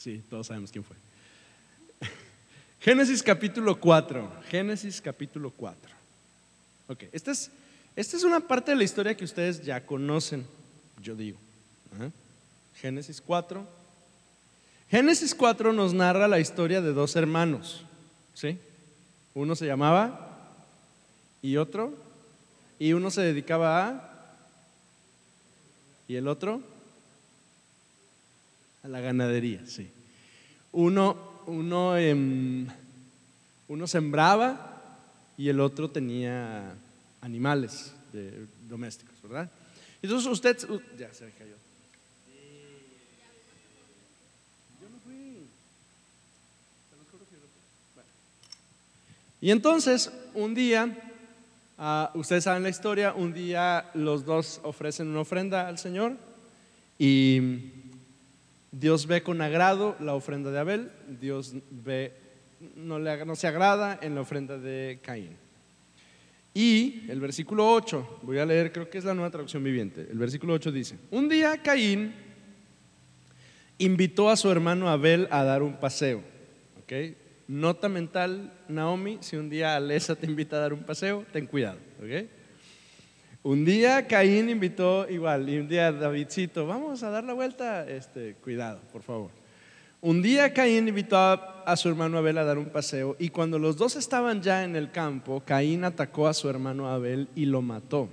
Sí, todos sabemos quién fue. Génesis capítulo 4. Génesis capítulo 4. Ok, esta es, esta es una parte de la historia que ustedes ya conocen, yo digo. Ajá. Génesis 4. Génesis 4 nos narra la historia de dos hermanos. ¿Sí? Uno se llamaba y otro. Y uno se dedicaba a. Y el otro a la ganadería, sí. Uno, uno, em, uno sembraba y el otro tenía animales de- domésticos, ¿verdad? Entonces usted, ya se me cayó. Y entonces, un día, ah, ustedes saben la historia, un día los dos ofrecen una ofrenda al Señor y Dios ve con agrado la ofrenda de Abel, Dios ve, no, le, no se agrada en la ofrenda de Caín. Y el versículo 8, voy a leer, creo que es la nueva traducción viviente. El versículo 8 dice: Un día Caín invitó a su hermano Abel a dar un paseo. ¿ok? Nota mental, Naomi: si un día Alesa te invita a dar un paseo, ten cuidado. ¿ok? Un día Caín invitó igual, y un día Davidcito, vamos a dar la vuelta, este, cuidado, por favor. Un día Caín invitó a, a su hermano Abel a dar un paseo y cuando los dos estaban ya en el campo, Caín atacó a su hermano Abel y lo mató.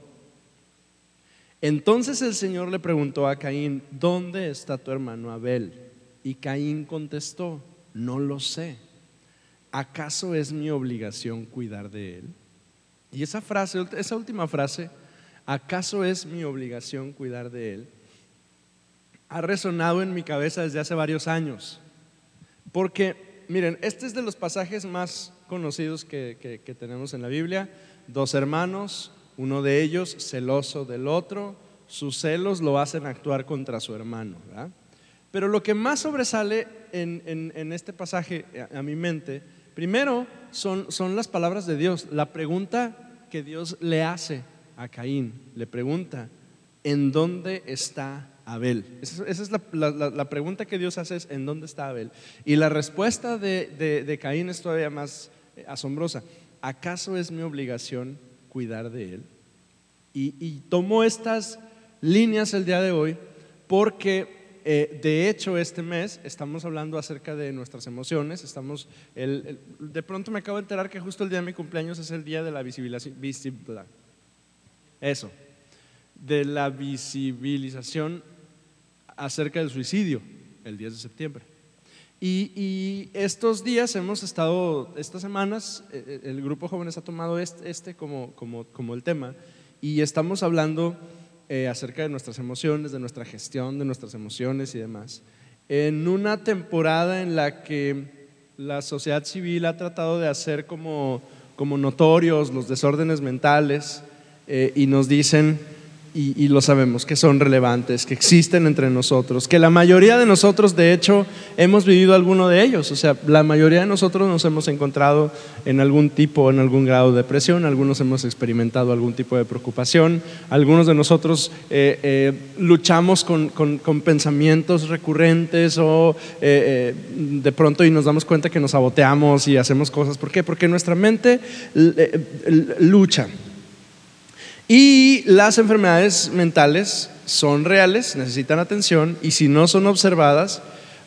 Entonces el Señor le preguntó a Caín, ¿dónde está tu hermano Abel? Y Caín contestó, no lo sé. ¿Acaso es mi obligación cuidar de él? Y esa frase, esa última frase, ¿acaso es mi obligación cuidar de él? Ha resonado en mi cabeza desde hace varios años. Porque, miren, este es de los pasajes más conocidos que, tenemos en la Biblia. Dos hermanos, uno de ellos celoso del otro, sus celos lo hacen actuar contra su hermano. Pero lo que más sobresale en, este pasaje a, mi mente, primero son las palabras de Dios. La pregunta que Dios le hace a Caín, le pregunta, ¿en dónde está Abel? Esa, es la, pregunta que Dios hace, ¿en dónde está Abel? Y la respuesta de, de- Caín es todavía más eh, asombrosa. ¿Acaso es mi obligación cuidar de él? Y, y tomo estas líneas el día de hoy porque eh, de hecho este mes estamos hablando acerca de nuestras emociones. Estamos, el- de pronto me acabo de enterar que justo el día de mi cumpleaños es el día de la visibilización. Eso, de la visibilización acerca del suicidio, el 10 de septiembre. Y, y estos días hemos estado, estas semanas, eh, el grupo jóvenes ha tomado este, este como, como, como el tema y estamos hablando eh, acerca de nuestras emociones, de nuestra gestión de nuestras emociones y demás. En una temporada en la que la sociedad civil ha tratado de hacer como, como notorios los desórdenes mentales eh, y nos dicen, y, y lo sabemos, que son relevantes, que existen entre nosotros, que la mayoría de nosotros, de hecho, hemos vivido alguno de ellos. O sea, la mayoría de nosotros nos hemos encontrado en algún tipo, en algún grado de depresión, algunos hemos experimentado algún tipo de preocupación, algunos de nosotros eh, eh, luchamos con, con- con pensamientos recurrentes o eh, eh, de pronto y nos damos cuenta que nos saboteamos y hacemos cosas. ¿Por qué? Porque nuestra mente l- l- lucha. Y las enfermedades mentales son reales, necesitan atención y si no son observadas,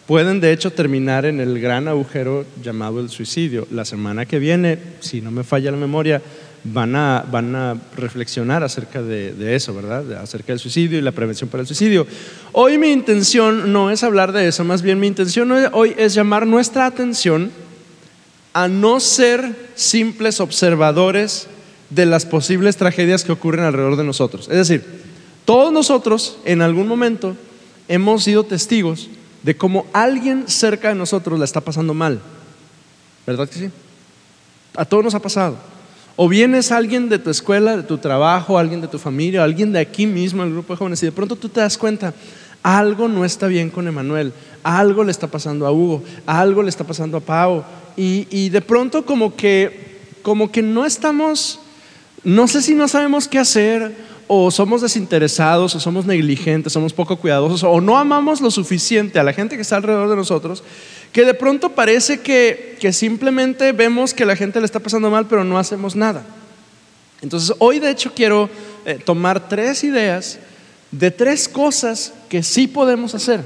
pueden de hecho terminar en el gran agujero llamado el suicidio. La semana que viene, si no me falla la memoria, van a, van a reflexionar acerca de, eso, ¿verdad? Acerca del suicidio y la prevención para el suicidio. Hoy mi intención no es hablar de eso, más bien mi intención hoy es llamar nuestra atención a no ser simples observadores de las posibles tragedias que ocurren alrededor de nosotros. Es decir, todos nosotros en algún momento hemos sido testigos de cómo alguien cerca de nosotros la está pasando mal. ¿Verdad que sí? A todos nos ha pasado. O bien es alguien de tu escuela, de tu trabajo, alguien de tu familia, alguien de aquí mismo, el grupo de jóvenes, y de pronto tú te das cuenta, algo no está bien con Emanuel, algo le está pasando a Hugo, algo le está pasando a Pau, y, y de pronto como que, como que no estamos, no sé si no sabemos qué hacer, o somos desinteresados, o somos negligentes, somos poco cuidadosos, o no amamos lo suficiente a la gente que está alrededor de nosotros, que de pronto parece que, que simplemente vemos que la gente le está pasando mal, pero no hacemos nada. Entonces, hoy de hecho quiero eh, tomar tres ideas de tres cosas que sí podemos hacer.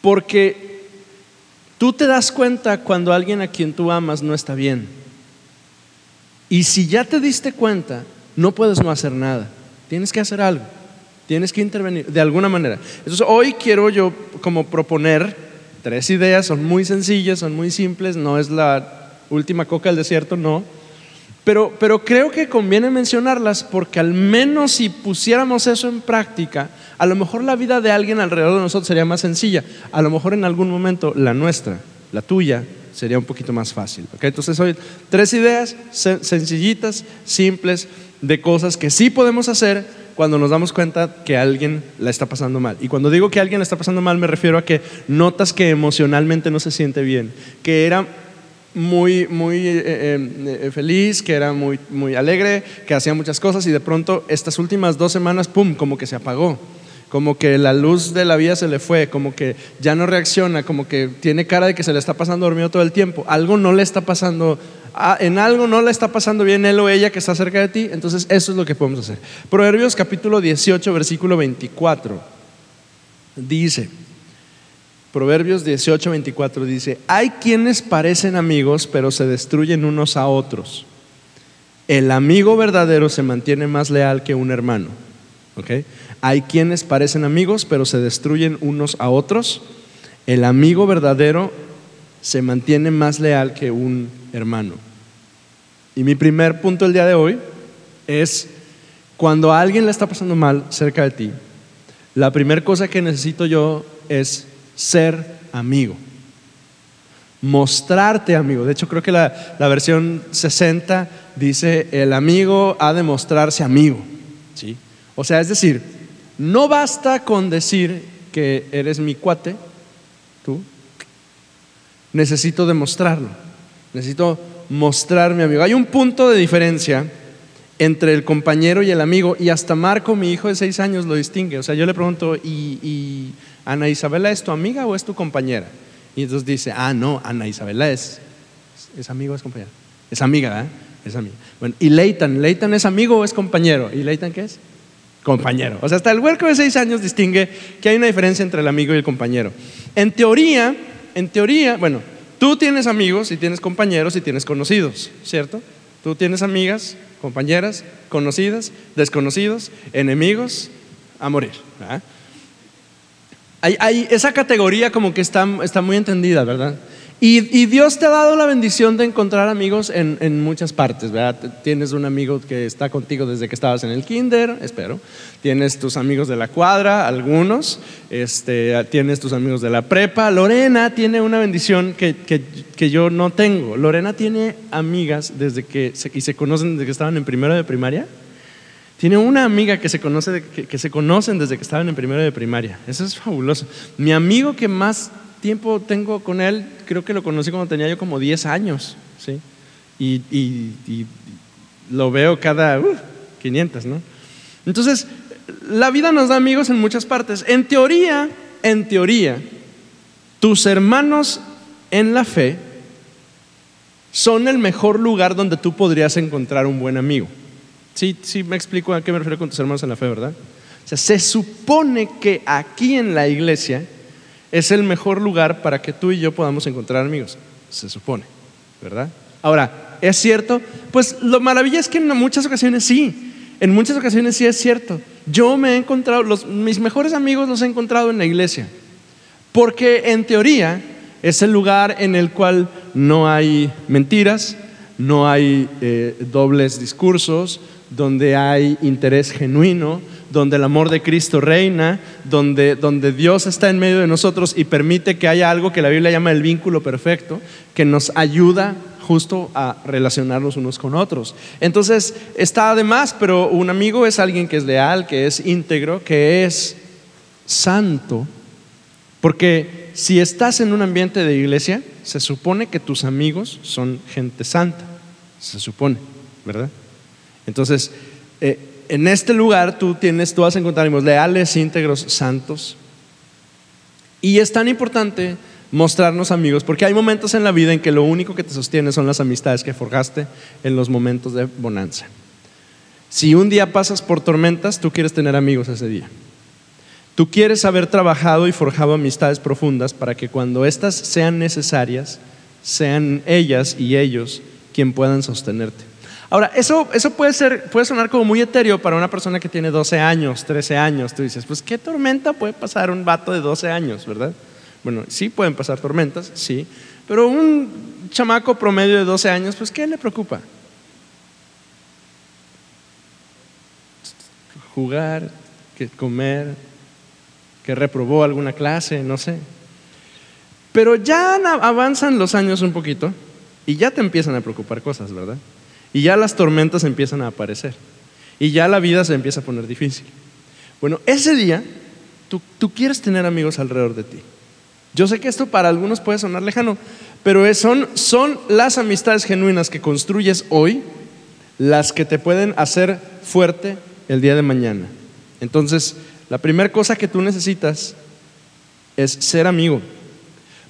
Porque tú te das cuenta cuando alguien a quien tú amas no está bien. Y si ya te diste cuenta, no puedes no hacer nada. Tienes que hacer algo. Tienes que intervenir de alguna manera. Entonces hoy quiero yo como proponer tres ideas, son muy sencillas, son muy simples, no es la última coca del desierto, no. Pero, pero creo que conviene mencionarlas porque al menos si pusiéramos eso en práctica, a lo mejor la vida de alguien alrededor de nosotros sería más sencilla. A lo mejor en algún momento la nuestra, la tuya, sería un poquito más fácil. Entonces hoy tres ideas sencillitas, simples, de cosas que sí podemos hacer cuando nos damos cuenta que alguien la está pasando mal. Y cuando digo que alguien la está pasando mal me refiero a que notas que emocionalmente no se siente bien, que era muy, muy eh, eh, eh, feliz, que era muy, muy alegre, que hacía muchas cosas y de pronto estas últimas dos semanas, ¡pum!, como que se apagó, como que la luz de la vida se le fue, como que ya no reacciona, como que tiene cara de que se le está pasando dormido todo el tiempo, algo no le está pasando, ah, en algo no le está pasando bien él o ella que está cerca de ti, entonces eso es lo que podemos hacer. Proverbios capítulo 18, versículo 24, dice, Proverbios 18, 24 dice, hay quienes parecen amigos, pero se destruyen unos a otros. El amigo verdadero se mantiene más leal que un hermano. Hay quienes parecen amigos, pero se destruyen unos a otros. El amigo verdadero se mantiene más leal que un hermano. Y mi primer punto el día de hoy es, cuando a alguien le está pasando mal cerca de ti, la primera cosa que necesito yo es ser amigo. Mostrarte amigo. De hecho, creo que la, versión 60 dice, el amigo ha de mostrarse amigo. ¿Sí? O sea, es decir, no basta con decir que eres mi cuate, tú. Necesito demostrarlo. Necesito mostrar mi amigo. Hay un punto de diferencia entre el compañero y el amigo, y hasta Marco, mi hijo de seis años, lo distingue. O sea, yo le pregunto, ¿y, Ana Isabela es tu amiga o es tu compañera? Y entonces dice, ah, no, Ana Isabela es, es amigo o es compañera. Es amiga, ¿eh? Es amiga. Bueno, ¿y Leighton? ¿Leighton es amigo o es compañero? ¿Y Leighton qué es? Compañero. O sea, hasta el huerco de seis años distingue que hay una diferencia entre el amigo y el compañero. En teoría, en teoría, bueno, tú tienes amigos y tienes compañeros y tienes conocidos, ¿cierto? Tú tienes amigas, compañeras, conocidas, desconocidos, enemigos, a morir. Hay, esa categoría como que está, está muy entendida, ¿verdad? Y, Dios te ha dado la bendición de encontrar amigos en, muchas partes, ¿verdad? Tienes un amigo que está contigo desde que estabas en el kinder, espero. Tienes tus amigos de la cuadra, algunos. Este, tienes tus amigos de la prepa. Lorena tiene una bendición que, que, yo no tengo. Lorena tiene amigas desde que y se conocen desde que estaban en primero de primaria. Tiene una amiga que se, conoce que, que, se conocen desde que estaban en primero de primaria. Eso es fabuloso. Mi amigo que más tiempo tengo con él, creo que lo conocí cuando tenía yo como 10 años, ¿sí? Y, lo veo cada 500, ¿no? Entonces, la vida nos da amigos en muchas partes. En teoría, en teoría, tus hermanos en la fe son el mejor lugar donde tú podrías encontrar un buen amigo. Sí, sí me explico a qué me refiero con tus hermanos en la fe, ¿verdad? O sea, se supone que aquí en la iglesia es el mejor lugar para que tú y yo podamos encontrar amigos, se supone, ¿verdad? Ahora, ¿es cierto? Pues lo maravilla es que en muchas ocasiones sí, en muchas ocasiones sí es cierto. Yo me he encontrado, mis mejores amigos los he encontrado en la iglesia, porque en teoría es el lugar en el cual no hay mentiras, no hay eh, dobles discursos, donde hay interés genuino, donde el amor de Cristo reina, donde, donde Dios está en medio de nosotros y permite que haya algo que la Biblia llama el vínculo perfecto, que nos ayuda justo a relacionarnos unos con otros. Entonces, está además, pero un amigo es alguien que es leal, que es íntegro, que es santo, porque si estás en un ambiente de iglesia, se supone que tus amigos son gente santa, se supone, ¿verdad? Entonces, eh, en este lugar tú tienes, tú vas a encontrar leales, íntegros, santos. Y es tan importante mostrarnos amigos, porque hay momentos en la vida en que lo único que te sostiene son las amistades que forjaste en los momentos de bonanza. Si un día pasas por tormentas, tú quieres tener amigos ese día. Tú quieres haber trabajado y forjado amistades profundas para que cuando éstas sean necesarias, sean ellas y ellos quien puedan sostenerte. Ahora, eso, eso puede, ser, puede sonar como muy etéreo para una persona que tiene 12 años, 13 años. Tú dices, pues qué tormenta puede pasar un vato de 12 años, ¿verdad? Bueno, sí pueden pasar tormentas, sí, pero un chamaco promedio de 12 años, pues ¿qué le preocupa? Jugar, que comer, que reprobó alguna clase, no sé. Pero ya avanzan los años un poquito y ya te empiezan a preocupar cosas, ¿verdad? Y ya las tormentas empiezan a aparecer. Y ya la vida se empieza a poner difícil. Bueno, ese día tú, quieres tener amigos alrededor de ti. Yo sé que esto para algunos puede sonar lejano, pero son, son las amistades genuinas que construyes hoy las que te pueden hacer fuerte el día de mañana. Entonces, la primera cosa que tú necesitas es ser amigo,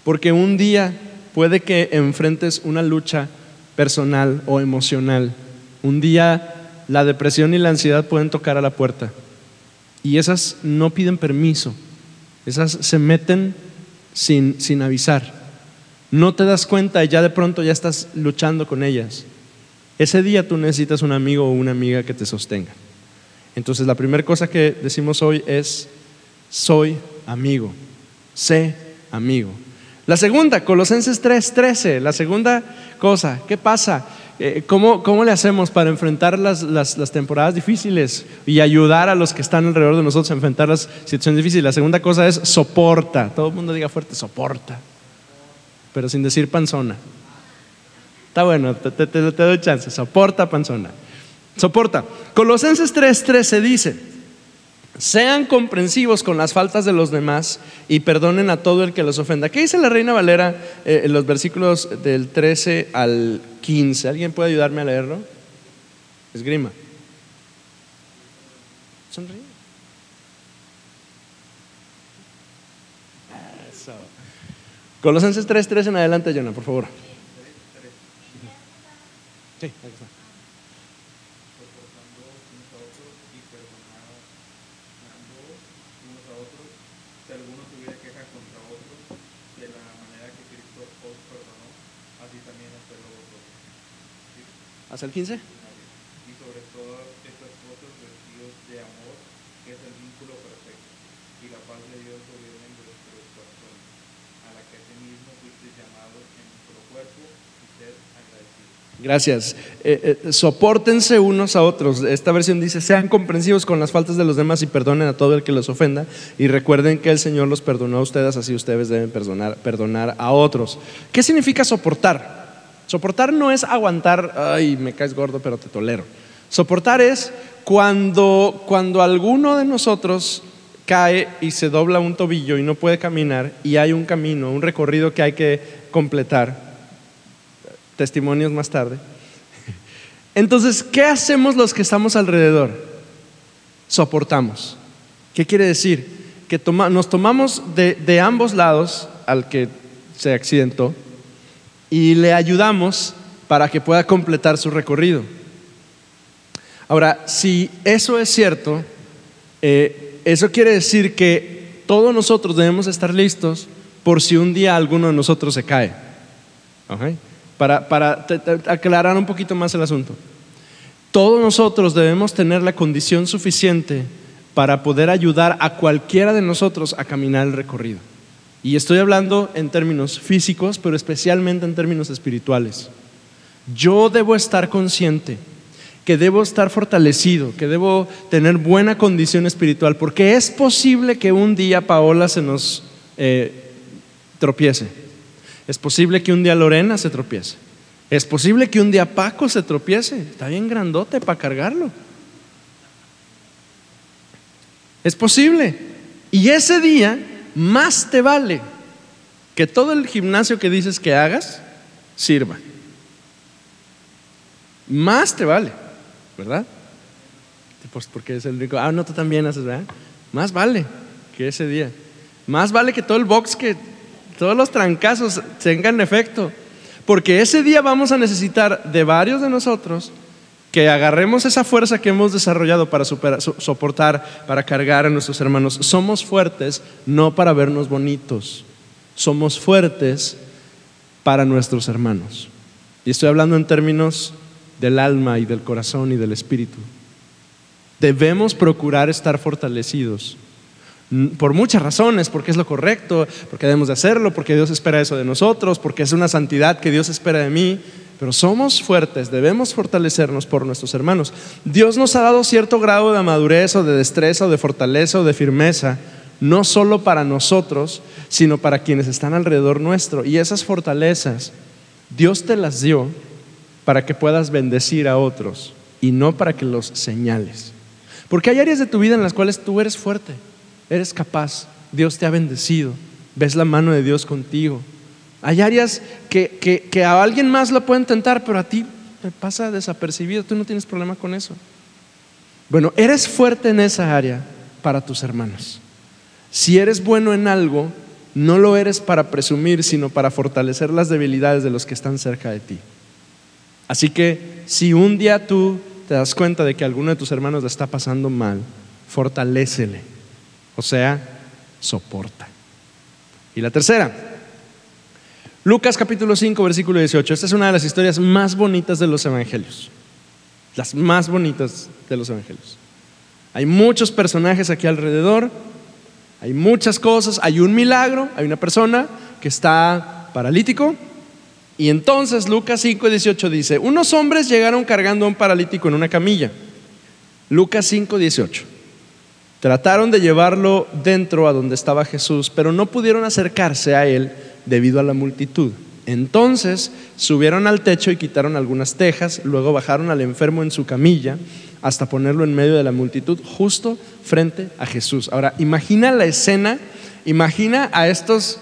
porque un día puede que enfrentes una lucha personal o emocional. Un día la depresión y la ansiedad pueden tocar a la puerta y esas no piden permiso, esas se meten sin, sin avisar. No te das cuenta y ya de pronto ya estás luchando con ellas. Ese día tú necesitas un amigo o una amiga que te sostenga. Entonces la primera cosa que decimos hoy es, soy amigo, sé amigo. La segunda, Colosenses 3:13, la segunda cosa, ¿qué pasa? Eh, ¿Cómo, ¿Cómo, le hacemos para enfrentar las, las, temporadas difíciles y ayudar a los que están alrededor de nosotros a enfrentar las situaciones difíciles? La segunda cosa es soporta. Todo el mundo diga fuerte, soporta. Pero sin decir panzona. Está bueno, te, te, te doy chance. Soporta, panzona. Soporta. Colosenses 3:13 dice, sean comprensivos con las faltas de los demás y perdonen a todo el que los ofenda. ¿Qué dice la Reina Valera eh, en los versículos del 13 al 15? ¿Alguien puede ayudarme a leerlo? Esgrima. Sonríe. Eso. Colosenses 3, en adelante, Jonah, por favor. Sí, ahí está. ¿Hasta el 15? Y sobre todas estas cosas vestidos de amor, que es el vínculo perfecto, y la paz de Dios gobierne en vuestros corazones, a la que mismo fuiste llamados en nuestro cuerpo y ser agradecidos. Gracias. Eh, eh, soportense unos a otros. Esta versión dice, sean comprensivos con las faltas de los demás y perdonen a todo el que los ofenda. Y recuerden que el Señor los perdonó a ustedes, así ustedes deben perdonar, perdonar a otros. ¿Qué significa soportar? Soportar no es aguantar, ay, me caes gordo, pero te tolero. Soportar es cuando, cuando alguno de nosotros cae y se dobla un tobillo y no puede caminar y hay un camino, un recorrido que hay que completar. Testimonios más tarde. Entonces, ¿qué hacemos los que estamos alrededor? Soportamos. ¿Qué quiere decir? Que nos tomamos de, de ambos lados al que se accidentó y le ayudamos para que pueda completar su recorrido. Ahora, si eso es cierto, eh, eso quiere decir que todos nosotros debemos estar listos por si un día alguno de nosotros se cae. Para, para aclarar un poquito más el asunto. Todos nosotros debemos tener la condición suficiente para poder ayudar a cualquiera de nosotros a caminar el recorrido. Y estoy hablando en términos físicos, pero especialmente en términos espirituales. Yo debo estar consciente que debo estar fortalecido, que debo tener buena condición espiritual, porque es posible que un día Paola se nos eh, tropiece. Es posible que un día Lorena se tropiece. Es posible que un día Paco se tropiece. Está bien grandote para cargarlo. Es posible. Y ese día más te vale que todo el gimnasio que dices que hagas sirva. Más te vale, ¿verdad? Pues porque es el único. Ah, no, tú también haces, ¿verdad? Más vale que ese día. Más vale que todo el box, que todos los trancazos tengan efecto. Porque ese día vamos a necesitar de varios de nosotros que agarremos esa fuerza que hemos desarrollado para soportar, para cargar a nuestros hermanos. Somos fuertes no para vernos bonitos, somos fuertes para nuestros hermanos. Y estoy hablando en términos del alma y del corazón y del espíritu. Debemos procurar estar fortalecidos por muchas razones, porque es lo correcto, porque debemos de hacerlo, porque Dios espera eso de nosotros, porque es una santidad que Dios espera de mí, pero somos fuertes, debemos fortalecernos por nuestros hermanos. Dios nos ha dado cierto grado de madurez o de destreza o de fortaleza o de firmeza, no solo para nosotros, sino para quienes están alrededor nuestro. Y esas fortalezas, Dios te las dio para que puedas bendecir a otros y no para que los señales. Porque hay áreas de tu vida en las cuales tú eres fuerte eres capaz, Dios te ha bendecido, ves la mano de Dios contigo. Hay áreas que, que, a alguien más lo pueden tentar, pero a ti te pasa desapercibido, tú no tienes problema con eso. Bueno, eres fuerte en esa área para tus hermanos. Si eres bueno en algo, no lo eres para presumir, sino para fortalecer las debilidades de los que están cerca de ti. Así que si un día tú te das cuenta de que alguno de tus hermanos le está pasando mal, fortalécele o sea, soporta. Y la tercera, Lucas capítulo 5, versículo 18. Esta es una de las historias más bonitas de los evangelios. Las más bonitas de los evangelios. Hay muchos personajes aquí alrededor, hay muchas cosas, hay un milagro, hay una persona que está paralítico. Y entonces Lucas 5, 18 dice, unos hombres llegaron cargando a un paralítico en una camilla. Lucas 5, 18. Trataron de llevarlo dentro a donde estaba Jesús, pero no pudieron acercarse a él debido a la multitud. Entonces subieron al techo y quitaron algunas tejas, luego bajaron al enfermo en su camilla hasta ponerlo en medio de la multitud, justo frente a Jesús. Ahora, imagina la escena, imagina a estos,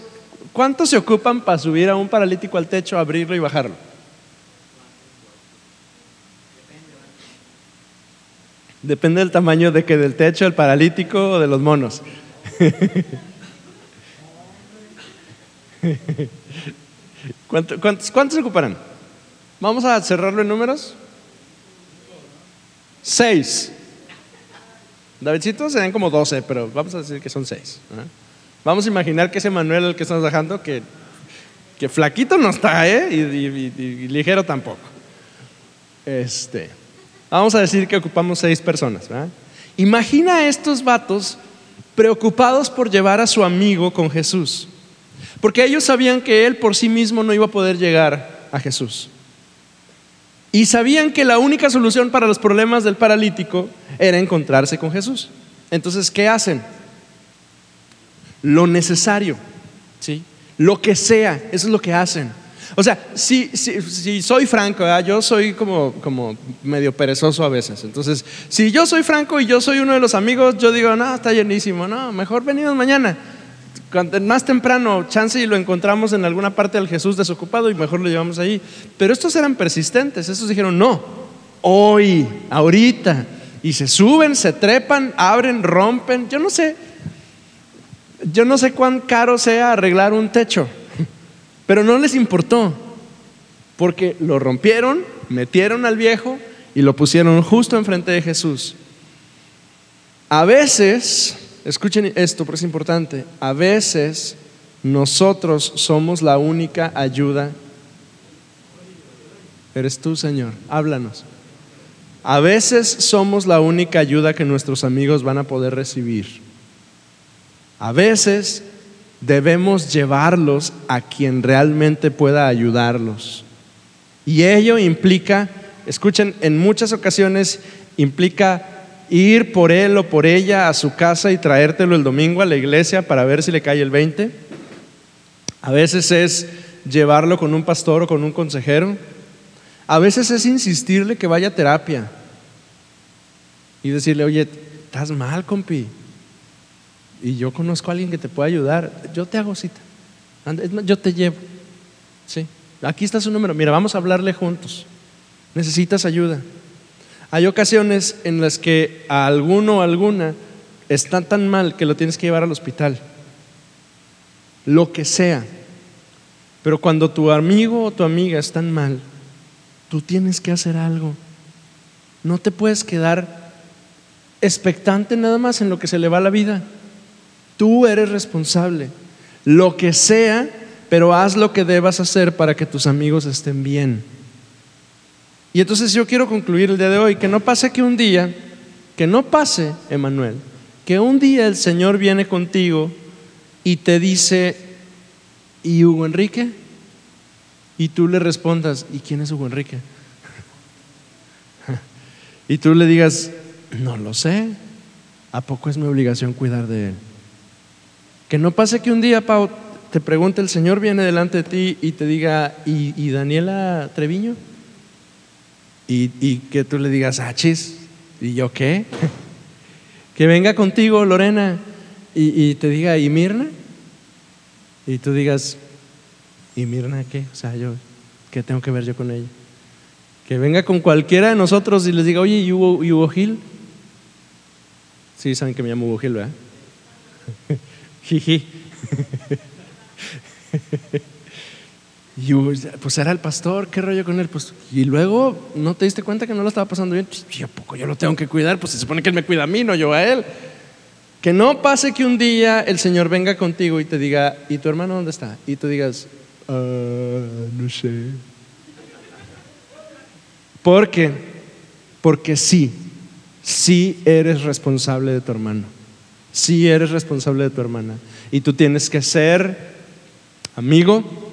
¿cuántos se ocupan para subir a un paralítico al techo, abrirlo y bajarlo? Depende del tamaño de que del techo, el paralítico o de los monos. ¿Cuántos, ocuparán? Vamos a cerrarlo en números. Seis. Davidcito serían como doce, pero vamos a decir que son seis. Vamos a imaginar que ese Manuel al que estamos bajando, que, que flaquito no está, ¿eh? Y, y ligero tampoco. Este. Vamos a decir que ocupamos seis personas. Imagina a estos vatos preocupados por llevar a su amigo con Jesús. Porque ellos sabían que él por sí mismo no iba a poder llegar a Jesús. Y sabían que la única solución para los problemas del paralítico era encontrarse con Jesús. Entonces, ¿qué hacen? Lo necesario, ¿sí? Lo que sea, eso es lo que hacen. O sea, si, soy franco, yo soy como, como medio perezoso a veces. Entonces, si yo soy franco y yo soy uno de los amigos, yo digo, no, está llenísimo, no, mejor venimos mañana. Más temprano, chance y lo encontramos en alguna parte del Jesús desocupado y mejor lo llevamos ahí. Pero estos eran persistentes, estos dijeron, no, hoy, ahorita. Y se suben, se trepan, abren, rompen. Yo no sé, yo no sé cuán caro sea arreglar un techo. Pero no les importó, porque lo rompieron, metieron al viejo y lo pusieron justo enfrente de Jesús. A veces, escuchen esto porque es importante, a veces nosotros somos la única ayuda. Eres tú, Señor, háblanos. A veces somos la única ayuda que nuestros amigos van a poder recibir. A veces debemos llevarlos a quien realmente pueda ayudarlos. Y ello implica, escuchen, en muchas ocasiones implica ir por él o por ella a su casa y traértelo el domingo a la iglesia para ver si le cae el 20. A veces es llevarlo con un pastor o con un consejero. A veces es insistirle que vaya a terapia y decirle, oye, estás mal, compi y yo conozco a alguien que te puede ayudar, yo te hago cita. Yo te llevo. Sí. Aquí está su número. Mira, vamos a hablarle juntos. Necesitas ayuda. Hay ocasiones en las que a alguno o alguna está tan mal que lo tienes que llevar al hospital. Lo que sea. Pero cuando tu amigo o tu amiga están mal, tú tienes que hacer algo. No te puedes quedar expectante nada más en lo que se le va la vida. Tú eres responsable. Lo que sea, pero haz lo que debas hacer para que tus amigos estén bien. Y entonces yo quiero concluir el día de hoy, que no pase que un día, que no pase, Emanuel, que un día el Señor viene contigo y te dice, ¿y Hugo Enrique? Y tú le respondas, ¿y quién es Hugo Enrique? y tú le digas, no lo sé, ¿a poco es mi obligación cuidar de él? Que no pase que un día, Pau, te pregunte, el Señor viene delante de ti y te diga, ¿y, Daniela Treviño? Y, que tú le digas, ah, chis, ¿y yo qué? que venga contigo Lorena y, te diga, ¿y Mirna? Y tú digas, ¿y Mirna qué? O sea, yo, ¿qué tengo que ver yo con ella? Que venga con cualquiera de nosotros y les diga, oye, ¿y Hugo, Gil? Sí, saben que me llamo Hugo Gil, ¿verdad? Jiji. Y pues era el pastor, ¿qué rollo con él? Pues, y luego no te diste cuenta que no lo estaba pasando bien. Pues, ¿Y poco yo lo tengo que cuidar? Pues se supone que él me cuida a mí, no yo a él. Que no pase que un día el Señor venga contigo y te diga, ¿y tu hermano dónde está? Y tú digas, ah, no sé. ¿Por qué? Porque sí, sí eres responsable de tu hermano. Sí eres responsable de tu hermana. Y tú tienes que ser amigo,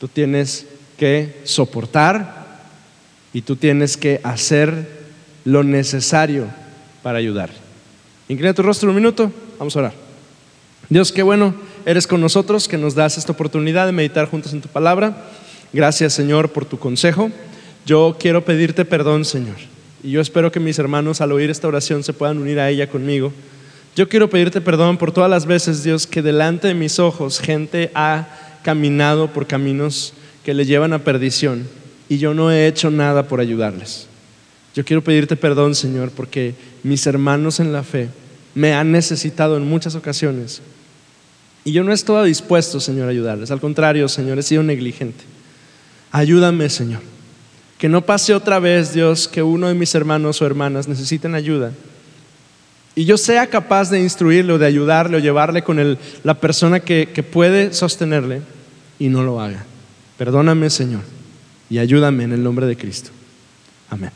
Tú tienes que soportar y tú tienes que hacer lo necesario para ayudar. Inclina tu rostro un minuto, vamos a orar. Dios, qué bueno eres con nosotros, que nos das esta oportunidad de meditar juntos en tu palabra. Gracias, Señor, por tu consejo. Yo quiero pedirte perdón, Señor. Y yo espero que mis hermanos al oír esta oración se puedan unir a ella conmigo. Yo quiero pedirte perdón por todas las veces, Dios, que delante de mis ojos gente ha caminado por caminos que le llevan a perdición y yo no he hecho nada por ayudarles. Yo quiero pedirte perdón, Señor, porque mis hermanos en la fe me han necesitado en muchas ocasiones y yo no he estado dispuesto, Señor, a ayudarles. Al contrario, Señor, he sido negligente. Ayúdame, Señor. Que no pase otra vez, Dios, que uno de mis hermanos o hermanas necesiten ayuda y yo sea capaz de instruirle o de ayudarle o llevarle con la persona que, que puede sostenerle y no lo haga. Perdóname, Señor, y ayúdame en el nombre de Cristo. Amén.